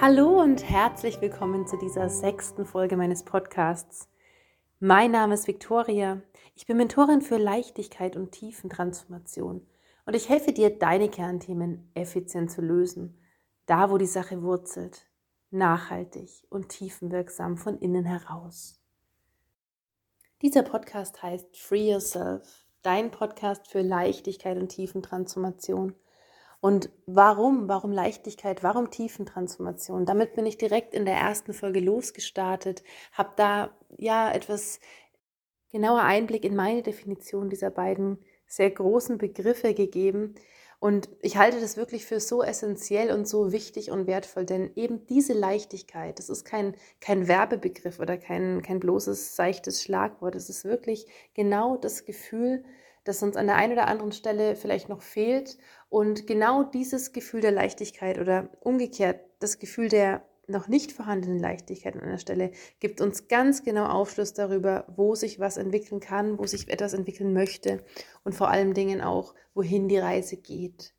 Hallo und herzlich willkommen zu dieser sechsten Folge meines Podcasts. Mein Name ist Viktoria. Ich bin Mentorin für Leichtigkeit und Tiefentransformation und ich helfe dir, deine Kernthemen effizient zu lösen, da wo die Sache wurzelt, nachhaltig und tiefenwirksam von innen heraus. Dieser Podcast heißt Free Yourself, dein Podcast für Leichtigkeit und Tiefentransformation. Und warum? Warum Leichtigkeit? Warum Tiefentransformation? Damit bin ich direkt in der ersten Folge losgestartet, habe da ja etwas genauer Einblick in meine Definition dieser beiden sehr großen Begriffe gegeben. Und ich halte das wirklich für so essentiell und so wichtig und wertvoll, denn eben diese Leichtigkeit, das ist kein, kein Werbebegriff oder kein, kein bloßes, seichtes Schlagwort, es ist wirklich genau das Gefühl, das uns an der einen oder anderen Stelle vielleicht noch fehlt. Und genau dieses Gefühl der Leichtigkeit oder umgekehrt das Gefühl der noch nicht vorhandenen Leichtigkeit an einer Stelle gibt uns ganz genau Aufschluss darüber, wo sich was entwickeln kann, wo sich etwas entwickeln möchte und vor allen Dingen auch, wohin die Reise geht.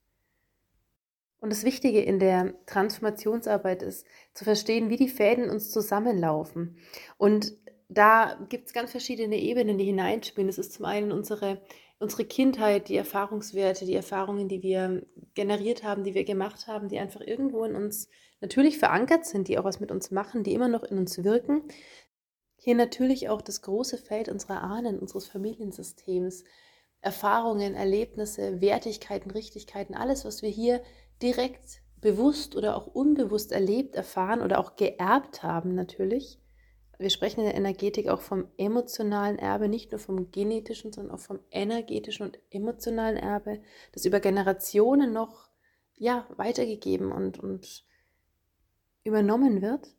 Und das Wichtige in der Transformationsarbeit ist, zu verstehen, wie die Fäden uns zusammenlaufen. Und da gibt es ganz verschiedene Ebenen, die hineinspielen. Das ist zum einen unsere unsere Kindheit, die Erfahrungswerte, die Erfahrungen, die wir generiert haben, die wir gemacht haben, die einfach irgendwo in uns natürlich verankert sind, die auch was mit uns machen, die immer noch in uns wirken. Hier natürlich auch das große Feld unserer Ahnen, unseres Familiensystems, Erfahrungen, Erlebnisse, Wertigkeiten, Richtigkeiten, alles, was wir hier direkt bewusst oder auch unbewusst erlebt, erfahren oder auch geerbt haben natürlich wir sprechen in der Energetik auch vom emotionalen Erbe, nicht nur vom genetischen, sondern auch vom energetischen und emotionalen Erbe, das über Generationen noch ja, weitergegeben und, und übernommen wird.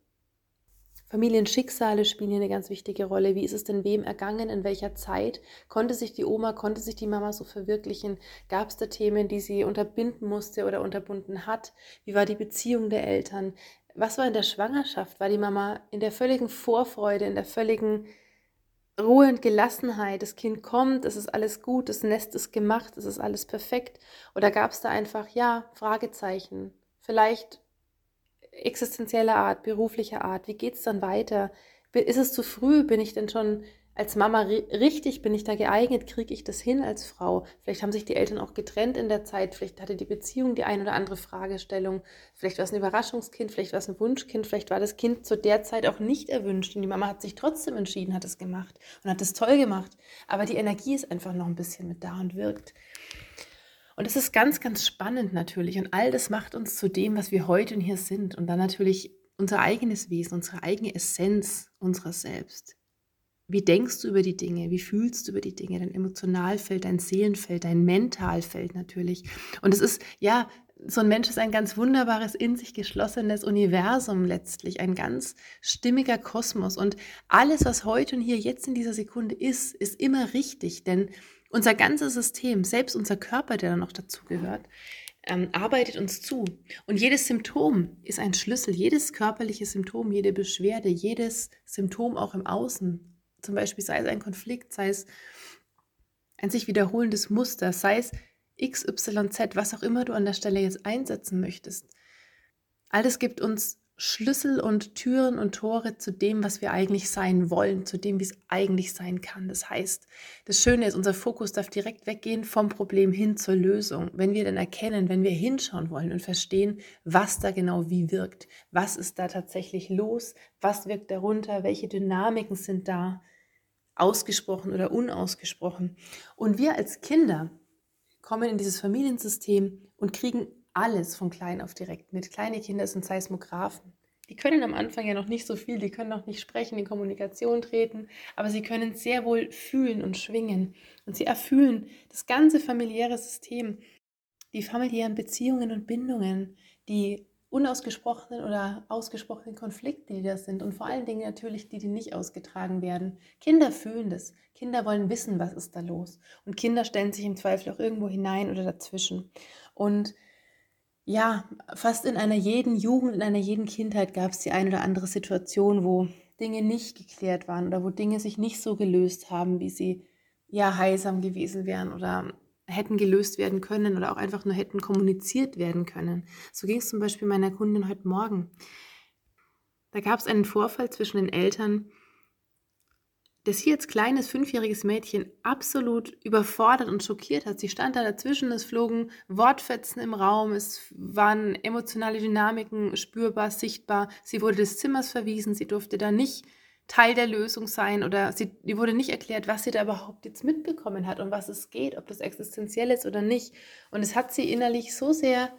Familienschicksale spielen hier eine ganz wichtige Rolle. Wie ist es denn wem ergangen? In welcher Zeit? Konnte sich die Oma, konnte sich die Mama so verwirklichen? Gab es da Themen, die sie unterbinden musste oder unterbunden hat? Wie war die Beziehung der Eltern? Was war in der Schwangerschaft? War die Mama in der völligen Vorfreude, in der völligen Ruhe und Gelassenheit? Das Kind kommt, es ist alles gut, das Nest ist gemacht, es ist alles perfekt. Oder gab es da einfach, ja, Fragezeichen? Vielleicht existenzieller Art, beruflicher Art. Wie geht es dann weiter? Ist es zu früh? Bin ich denn schon als Mama richtig, bin ich da geeignet, kriege ich das hin als Frau? Vielleicht haben sich die Eltern auch getrennt in der Zeit, vielleicht hatte die Beziehung die ein oder andere Fragestellung, vielleicht war es ein Überraschungskind, vielleicht war es ein Wunschkind, vielleicht war das Kind zu der Zeit auch nicht erwünscht und die Mama hat sich trotzdem entschieden, hat es gemacht und hat es toll gemacht. Aber die Energie ist einfach noch ein bisschen mit da und wirkt. Und das ist ganz, ganz spannend natürlich. Und all das macht uns zu dem, was wir heute und hier sind. Und dann natürlich unser eigenes Wesen, unsere eigene Essenz unserer selbst. Wie denkst du über die Dinge? Wie fühlst du über die Dinge? Dein Emotionalfeld, dein Seelenfeld, dein Mentalfeld natürlich. Und es ist, ja, so ein Mensch ist ein ganz wunderbares, in sich geschlossenes Universum letztlich, ein ganz stimmiger Kosmos. Und alles, was heute und hier jetzt in dieser Sekunde ist, ist immer richtig. Denn unser ganzes System, selbst unser Körper, der da noch dazugehört, ähm, arbeitet uns zu. Und jedes Symptom ist ein Schlüssel. Jedes körperliche Symptom, jede Beschwerde, jedes Symptom auch im Außen zum Beispiel sei es ein Konflikt, sei es ein sich wiederholendes Muster, sei es XYZ, was auch immer du an der Stelle jetzt einsetzen möchtest. All das gibt uns Schlüssel und Türen und Tore zu dem, was wir eigentlich sein wollen, zu dem, wie es eigentlich sein kann. Das heißt, das Schöne ist, unser Fokus darf direkt weggehen vom Problem hin zur Lösung. Wenn wir dann erkennen, wenn wir hinschauen wollen und verstehen, was da genau wie wirkt, was ist da tatsächlich los, was wirkt darunter, welche Dynamiken sind da, ausgesprochen oder unausgesprochen. Und wir als Kinder kommen in dieses Familiensystem und kriegen alles von klein auf direkt mit. Kleine Kinder sind Seismographen. Die können am Anfang ja noch nicht so viel, die können noch nicht sprechen, in Kommunikation treten, aber sie können sehr wohl fühlen und schwingen. Und sie erfüllen das ganze familiäre System, die familiären Beziehungen und Bindungen, die unausgesprochenen oder ausgesprochenen Konflikte, die das sind und vor allen Dingen natürlich die, die nicht ausgetragen werden. Kinder fühlen das. Kinder wollen wissen, was ist da los. Und Kinder stellen sich im Zweifel auch irgendwo hinein oder dazwischen. Und ja, fast in einer jeden Jugend, in einer jeden Kindheit gab es die eine oder andere Situation, wo Dinge nicht geklärt waren oder wo Dinge sich nicht so gelöst haben, wie sie ja heilsam gewesen wären oder hätten gelöst werden können oder auch einfach nur hätten kommuniziert werden können. So ging es zum Beispiel meiner Kundin heute Morgen. Da gab es einen Vorfall zwischen den Eltern, der sie als kleines fünfjähriges Mädchen absolut überfordert und schockiert hat. Sie stand da dazwischen, es flogen Wortfetzen im Raum, es waren emotionale Dynamiken spürbar, sichtbar. Sie wurde des Zimmers verwiesen, sie durfte da nicht Teil der Lösung sein oder sie, ihr wurde nicht erklärt, was sie da überhaupt jetzt mitbekommen hat und was es geht, ob das existenziell ist oder nicht. Und es hat sie innerlich so sehr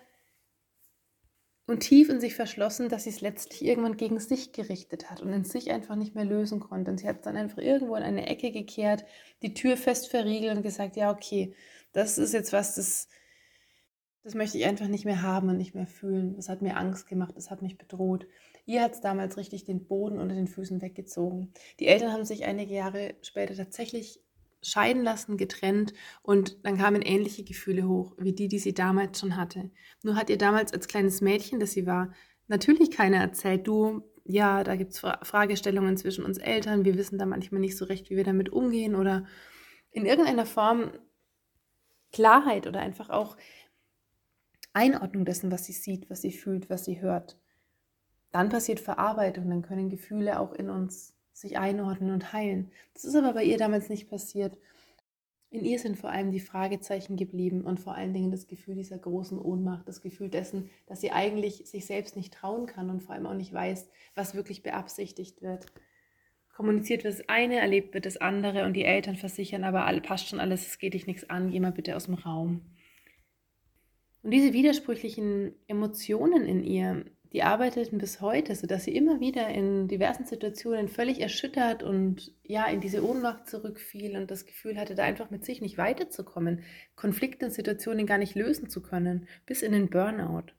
und tief in sich verschlossen, dass sie es letztlich irgendwann gegen sich gerichtet hat und in sich einfach nicht mehr lösen konnte. Und sie hat es dann einfach irgendwo in eine Ecke gekehrt, die Tür fest verriegelt und gesagt, ja, okay, das ist jetzt was, das, das möchte ich einfach nicht mehr haben und nicht mehr fühlen. Das hat mir Angst gemacht, das hat mich bedroht. Ihr hat es damals richtig den Boden unter den Füßen weggezogen. Die Eltern haben sich einige Jahre später tatsächlich scheiden lassen, getrennt und dann kamen ähnliche Gefühle hoch, wie die, die sie damals schon hatte. Nur hat ihr damals als kleines Mädchen, das sie war, natürlich keiner erzählt, du, ja, da gibt es Fragestellungen zwischen uns Eltern, wir wissen da manchmal nicht so recht, wie wir damit umgehen oder in irgendeiner Form Klarheit oder einfach auch Einordnung dessen, was sie sieht, was sie fühlt, was sie hört. Dann passiert Verarbeitung, dann können Gefühle auch in uns sich einordnen und heilen. Das ist aber bei ihr damals nicht passiert. In ihr sind vor allem die Fragezeichen geblieben und vor allen Dingen das Gefühl dieser großen Ohnmacht, das Gefühl dessen, dass sie eigentlich sich selbst nicht trauen kann und vor allem auch nicht weiß, was wirklich beabsichtigt wird. Kommuniziert wird das eine, erlebt wird das andere und die Eltern versichern aber, alle, passt schon alles, es geht dich nichts an, geh mal bitte aus dem Raum. Und diese widersprüchlichen Emotionen in ihr, die arbeiteten bis heute, sodass sie immer wieder in diversen Situationen völlig erschüttert und ja, in diese Ohnmacht zurückfiel und das Gefühl hatte, da einfach mit sich nicht weiterzukommen, Konflikte und Situationen gar nicht lösen zu können, bis in den Burnout.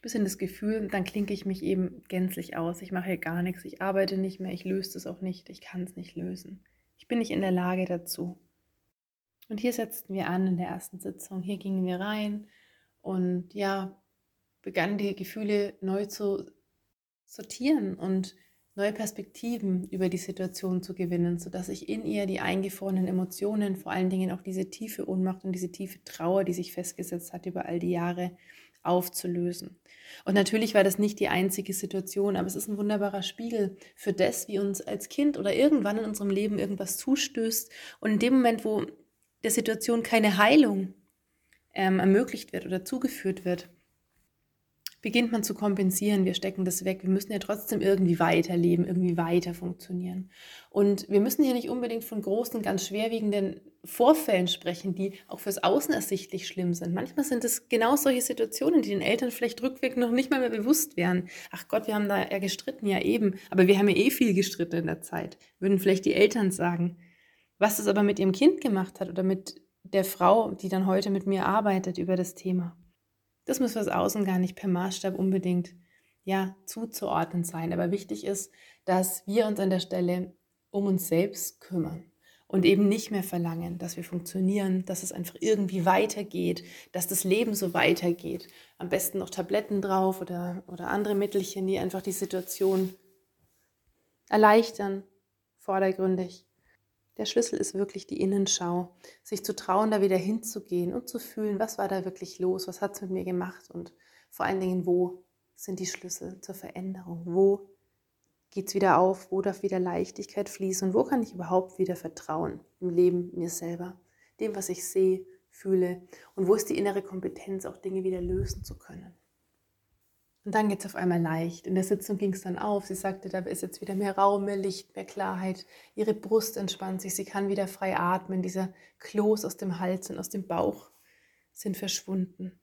Bis in das Gefühl, dann klinke ich mich eben gänzlich aus, ich mache hier gar nichts, ich arbeite nicht mehr, ich löse es auch nicht, ich kann es nicht lösen. Ich bin nicht in der Lage dazu. Und hier setzten wir an in der ersten Sitzung, hier gingen wir rein und ja, begann die Gefühle neu zu sortieren und neue Perspektiven über die Situation zu gewinnen, sodass ich in ihr die eingefrorenen Emotionen, vor allen Dingen auch diese tiefe Ohnmacht und diese tiefe Trauer, die sich festgesetzt hat über all die Jahre, aufzulösen. Und natürlich war das nicht die einzige Situation, aber es ist ein wunderbarer Spiegel für das, wie uns als Kind oder irgendwann in unserem Leben irgendwas zustößt. Und in dem Moment, wo der Situation keine Heilung ähm, ermöglicht wird oder zugeführt wird, beginnt man zu kompensieren, wir stecken das weg, wir müssen ja trotzdem irgendwie weiterleben, irgendwie weiter funktionieren. Und wir müssen hier nicht unbedingt von großen, ganz schwerwiegenden Vorfällen sprechen, die auch fürs Außen ersichtlich schlimm sind. Manchmal sind es genau solche Situationen, die den Eltern vielleicht rückwirkend noch nicht mal mehr bewusst wären. Ach Gott, wir haben da ja gestritten, ja eben, aber wir haben ja eh viel gestritten in der Zeit, würden vielleicht die Eltern sagen. Was es aber mit ihrem Kind gemacht hat oder mit der Frau, die dann heute mit mir arbeitet über das Thema. Das muss fürs Außen gar nicht per Maßstab unbedingt ja, zuzuordnen sein. Aber wichtig ist, dass wir uns an der Stelle um uns selbst kümmern und eben nicht mehr verlangen, dass wir funktionieren, dass es einfach irgendwie weitergeht, dass das Leben so weitergeht. Am besten noch Tabletten drauf oder, oder andere Mittelchen, die einfach die Situation erleichtern, vordergründig. Der Schlüssel ist wirklich die Innenschau, sich zu trauen, da wieder hinzugehen und zu fühlen, was war da wirklich los, was hat es mit mir gemacht und vor allen Dingen, wo sind die Schlüssel zur Veränderung, wo geht es wieder auf, wo darf wieder Leichtigkeit fließen? Und wo kann ich überhaupt wieder vertrauen im Leben, mir selber, dem, was ich sehe, fühle? Und wo ist die innere Kompetenz, auch Dinge wieder lösen zu können. Und dann geht es auf einmal leicht. In der Sitzung ging es dann auf. Sie sagte, da ist jetzt wieder mehr Raum, mehr Licht, mehr Klarheit. Ihre Brust entspannt sich. Sie kann wieder frei atmen. Dieser Kloß aus dem Hals und aus dem Bauch sind verschwunden.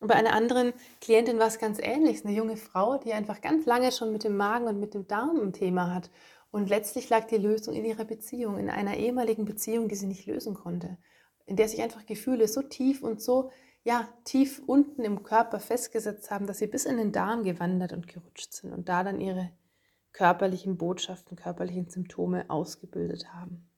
Und bei einer anderen Klientin war es ganz ähnlich. Eine junge Frau, die einfach ganz lange schon mit dem Magen und mit dem Darm ein Thema hat. Und letztlich lag die Lösung in ihrer Beziehung, in einer ehemaligen Beziehung, die sie nicht lösen konnte. In der sich einfach Gefühle so tief und so ja, tief unten im Körper festgesetzt haben, dass sie bis in den Darm gewandert und gerutscht sind und da dann ihre körperlichen Botschaften, körperlichen Symptome ausgebildet haben.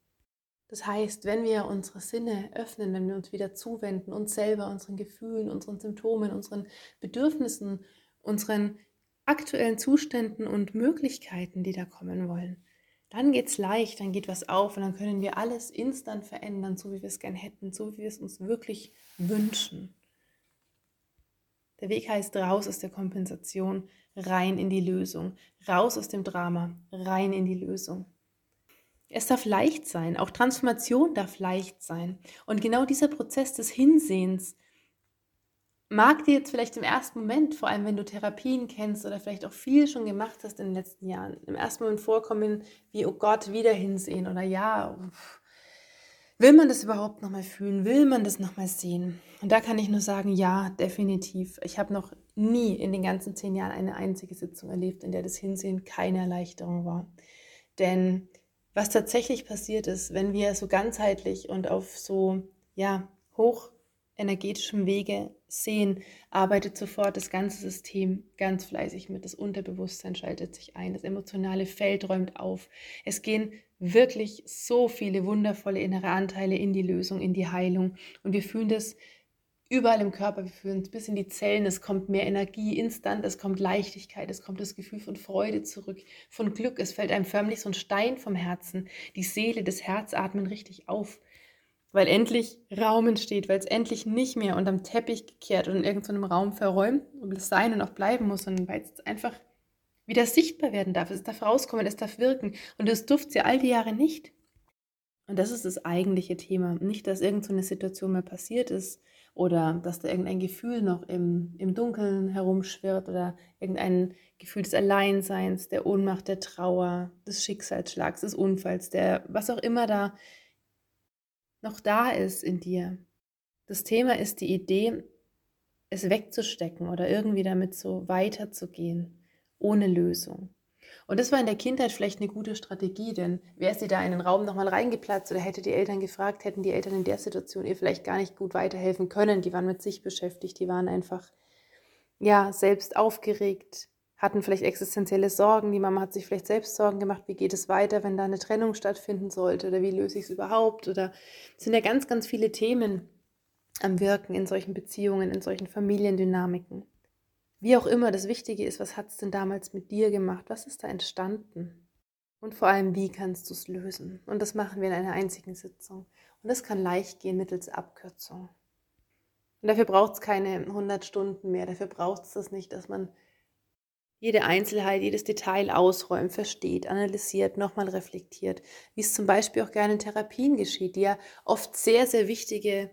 Das heißt, wenn wir unsere Sinne öffnen, wenn wir uns wieder zuwenden, uns selber, unseren Gefühlen, unseren Symptomen, unseren Bedürfnissen, unseren aktuellen Zuständen und Möglichkeiten, die da kommen wollen, dann geht es leicht, dann geht was auf und dann können wir alles instant verändern, so wie wir es gern hätten, so wie wir es uns wirklich wünschen. Der Weg heißt raus aus der Kompensation, rein in die Lösung, raus aus dem Drama, rein in die Lösung. Es darf leicht sein, auch Transformation darf leicht sein. Und genau dieser Prozess des Hinsehens mag dir jetzt vielleicht im ersten Moment, vor allem wenn du Therapien kennst oder vielleicht auch viel schon gemacht hast in den letzten Jahren, im ersten Moment vorkommen wie, oh Gott, wieder hinsehen oder ja, will man das überhaupt nochmal fühlen? Will man das nochmal sehen? Und da kann ich nur sagen, ja, definitiv. Ich habe noch nie in den ganzen zehn Jahren eine einzige Sitzung erlebt, in der das Hinsehen keine Erleichterung war. Denn was tatsächlich passiert ist, wenn wir so ganzheitlich und auf so ja, hoch energetischem Wege sehen, arbeitet sofort das ganze System ganz fleißig mit. Das Unterbewusstsein schaltet sich ein, das emotionale Feld räumt auf. Es gehen wirklich so viele wundervolle innere Anteile in die Lösung, in die Heilung. Und wir fühlen das überall im Körper, wir fühlen es bis in die Zellen, es kommt mehr Energie instant, es kommt Leichtigkeit, es kommt das Gefühl von Freude zurück, von Glück, es fällt einem förmlich so ein Stein vom Herzen, die Seele, das Herz atmen richtig auf, weil endlich Raum entsteht, weil es endlich nicht mehr unterm Teppich gekehrt und in irgendeinem Raum verräumt und es sein und auch bleiben muss, sondern weil es einfach wieder sichtbar werden darf, es darf rauskommen, es darf wirken und das durfte sie all die Jahre nicht. Und das ist das eigentliche Thema. Nicht, dass irgendeine so Situation mehr passiert ist, oder dass da irgendein Gefühl noch im, im Dunkeln herumschwirrt oder irgendein Gefühl des Alleinseins, der Ohnmacht, der Trauer, des Schicksalsschlags, des Unfalls, der was auch immer da noch da ist in dir. Das Thema ist die Idee, es wegzustecken oder irgendwie damit so weiterzugehen, ohne Lösung. Und das war in der Kindheit vielleicht eine gute Strategie, denn wäre sie da in den Raum nochmal reingeplatzt oder hätte die Eltern gefragt, hätten die Eltern in der Situation ihr vielleicht gar nicht gut weiterhelfen können. Die waren mit sich beschäftigt, die waren einfach, ja, selbst aufgeregt, hatten vielleicht existenzielle Sorgen. Die Mama hat sich vielleicht selbst Sorgen gemacht, wie geht es weiter, wenn da eine Trennung stattfinden sollte oder wie löse ich es überhaupt oder es sind ja ganz, ganz viele Themen am Wirken in solchen Beziehungen, in solchen Familiendynamiken. Wie auch immer, das Wichtige ist, was hat es denn damals mit dir gemacht? Was ist da entstanden? Und vor allem, wie kannst du es lösen? Und das machen wir in einer einzigen Sitzung. Und das kann leicht gehen mittels Abkürzung. Und dafür braucht es keine 100 Stunden mehr. Dafür braucht es das nicht, dass man jede Einzelheit, jedes Detail ausräumt, versteht, analysiert, nochmal reflektiert, wie es zum Beispiel auch gerne in Therapien geschieht, die ja oft sehr, sehr wichtige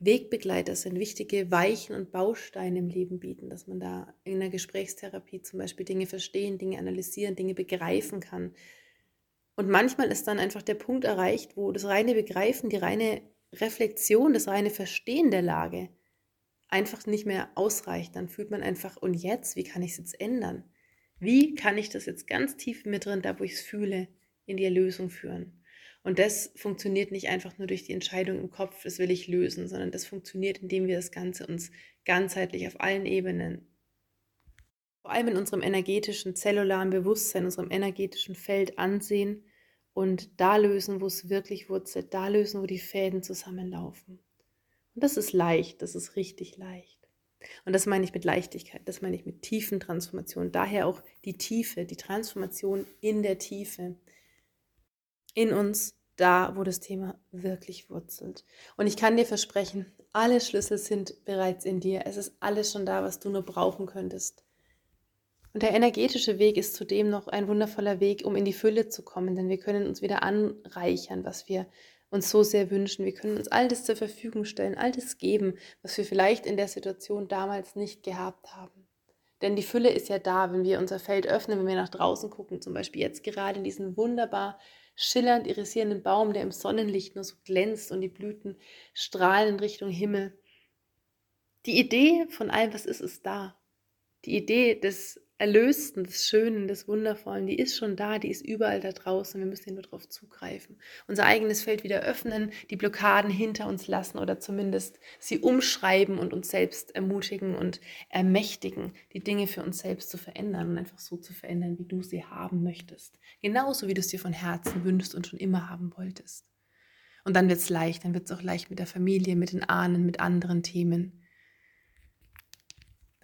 Wegbegleiter sind, wichtige Weichen und Bausteine im Leben bieten, dass man da in einer Gesprächstherapie zum Beispiel Dinge verstehen, Dinge analysieren, Dinge begreifen kann. Und manchmal ist dann einfach der Punkt erreicht, wo das reine Begreifen, die reine Reflexion, das reine Verstehen der Lage einfach nicht mehr ausreicht. Dann fühlt man einfach, und jetzt, wie kann ich es jetzt ändern? Wie kann ich das jetzt ganz tief mit drin, da wo ich es fühle, in die Erlösung führen? Und das funktioniert nicht einfach nur durch die Entscheidung im Kopf, das will ich lösen, sondern das funktioniert, indem wir das Ganze uns ganzheitlich auf allen Ebenen, vor allem in unserem energetischen, zellularen Bewusstsein, unserem energetischen Feld ansehen und da lösen, wo es wirklich wurzelt, da lösen, wo die Fäden zusammenlaufen. Und das ist leicht, das ist richtig leicht. Und das meine ich mit Leichtigkeit, das meine ich mit tiefen Transformationen. Daher auch die Tiefe, die Transformation in der Tiefe in uns, da wo das Thema wirklich wurzelt. Und ich kann dir versprechen, alle Schlüssel sind bereits in dir. Es ist alles schon da, was du nur brauchen könntest. Und der energetische Weg ist zudem noch ein wundervoller Weg, um in die Fülle zu kommen, denn wir können uns wieder anreichern, was wir uns so sehr wünschen. Wir können uns all das zur Verfügung stellen, all das geben, was wir vielleicht in der Situation damals nicht gehabt haben. Denn die Fülle ist ja da, wenn wir unser Feld öffnen, wenn wir nach draußen gucken, zum Beispiel jetzt gerade in diesen wunderbar schillernd irisierenden Baum, der im Sonnenlicht nur so glänzt und die Blüten strahlen in Richtung Himmel. Die Idee von allem, was ist, ist da. Die Idee des Erlösten, des Schönen, des Wundervollen, die ist schon da, die ist überall da draußen. Wir müssen nur darauf zugreifen. Unser eigenes Feld wieder öffnen, die Blockaden hinter uns lassen oder zumindest sie umschreiben und uns selbst ermutigen und ermächtigen, die Dinge für uns selbst zu verändern und einfach so zu verändern, wie du sie haben möchtest. Genauso wie du es dir von Herzen wünschst und schon immer haben wolltest. Und dann wird es leicht, dann wird es auch leicht mit der Familie, mit den Ahnen, mit anderen Themen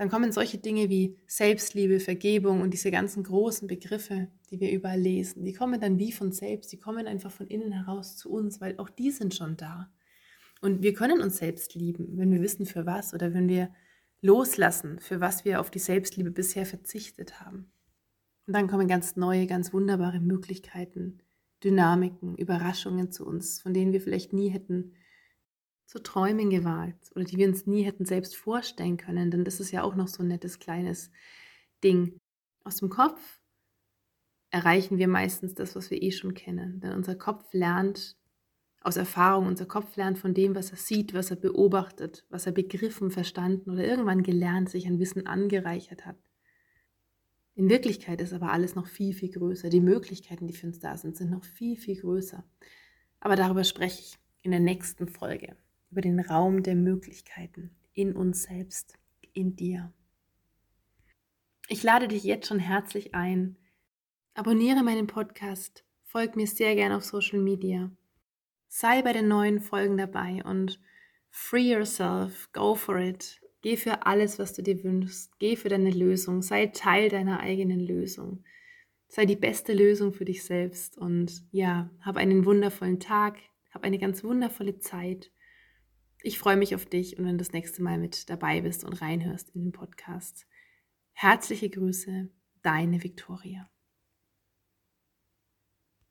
dann kommen solche Dinge wie Selbstliebe, Vergebung und diese ganzen großen Begriffe, die wir überall lesen, die kommen dann wie von selbst, die kommen einfach von innen heraus zu uns, weil auch die sind schon da. Und wir können uns selbst lieben, wenn wir wissen für was oder wenn wir loslassen, für was wir auf die Selbstliebe bisher verzichtet haben. Und dann kommen ganz neue, ganz wunderbare Möglichkeiten, Dynamiken, Überraschungen zu uns, von denen wir vielleicht nie hätten zu träumen gewagt oder die wir uns nie hätten selbst vorstellen können. Denn das ist ja auch noch so ein nettes kleines Ding. Aus dem Kopf erreichen wir meistens das, was wir eh schon kennen. Denn unser Kopf lernt aus Erfahrung, unser Kopf lernt von dem, was er sieht, was er beobachtet, was er begriffen, verstanden oder irgendwann gelernt, sich an Wissen angereichert hat. In Wirklichkeit ist aber alles noch viel, viel größer. Die Möglichkeiten, die für uns da sind, sind noch viel, viel größer. Aber darüber spreche ich in der nächsten Folge, über den Raum der Möglichkeiten in uns selbst, in dir. Ich lade dich jetzt schon herzlich ein. Abonniere meinen Podcast, folg mir sehr gerne auf Social Media. Sei bei den neuen Folgen dabei und free yourself, go for it. Geh für alles, was du dir wünschst. Geh für deine Lösung. Sei Teil deiner eigenen Lösung. Sei die beste Lösung für dich selbst. Und ja, hab einen wundervollen Tag. Hab eine ganz wundervolle Zeit. Ich freue mich auf dich und wenn du das nächste Mal mit dabei bist und reinhörst in den Podcast. Herzliche Grüße, deine Viktoria.